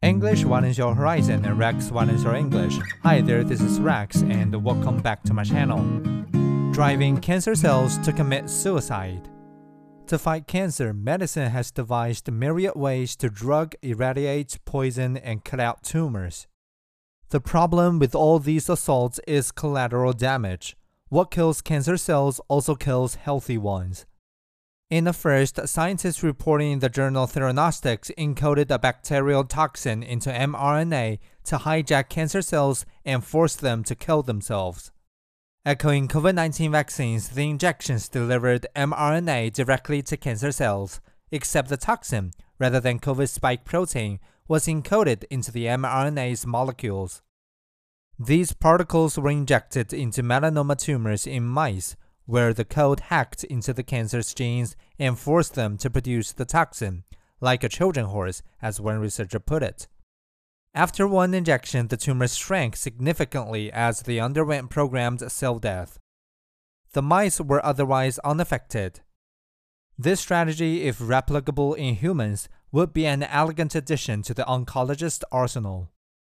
English One widens your horizon and Rex One widens your English. Hi there, this is Rex and welcome back to my channel. Driving cancer cells to commit suicide. To fight cancer, medicine has devised myriad ways to drug, irradiate, poison, and cut out tumors. The problem with all these assaults is collateral damage. What kills cancer cells also kills healthy ones. In the first, scientists reporting in the journal Theranostics encoded a bacterial toxin into mRNA to hijack cancer cells and force them to kill themselves. Echoing COVID 19 vaccines, the injections delivered mRNA directly to cancer cells, except the toxin, rather than COVID spike protein, was encoded into the mRNA's molecules. These particles were injected into melanoma tumors in mice, where the code hacked into the cancer's genes and forced them to produce the toxin, like a Trojan horse, as one researcher put it. After one injection, the tumors shrank significantly as they underwent programmed cell death. The mice were otherwise unaffected. This strategy, if replicable in humans, would be an elegant addition to the oncologist arsenal.